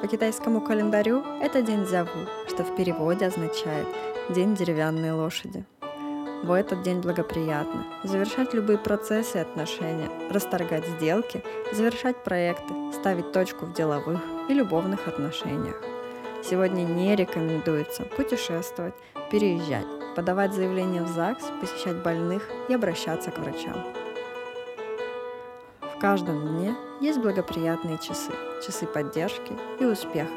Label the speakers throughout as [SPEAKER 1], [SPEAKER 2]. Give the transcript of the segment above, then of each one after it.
[SPEAKER 1] По китайскому календарю это день Зяву, что в переводе означает «день деревянной лошади». В этот день благоприятно завершать любые процессы и отношения, расторгать сделки, завершать проекты, ставить точку в деловых и любовных отношениях. Сегодня не рекомендуется путешествовать, переезжать, подавать заявление в ЗАГС, посещать больных и обращаться к врачам. В каждом дне есть благоприятные часы, часы поддержки и успеха.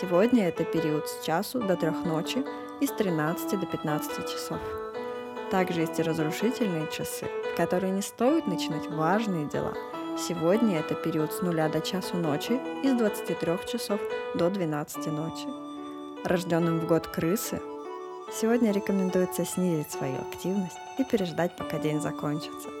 [SPEAKER 1] Сегодня это период с часу до трех ночи и с 13 до 15 часов. Также есть и разрушительные часы, в которые не стоит начинать важные дела. Сегодня это период с нуля до часу ночи и с 23 часов до 12 ночи. Рожденным в год крысы сегодня рекомендуется снизить свою активность и переждать, пока день закончится –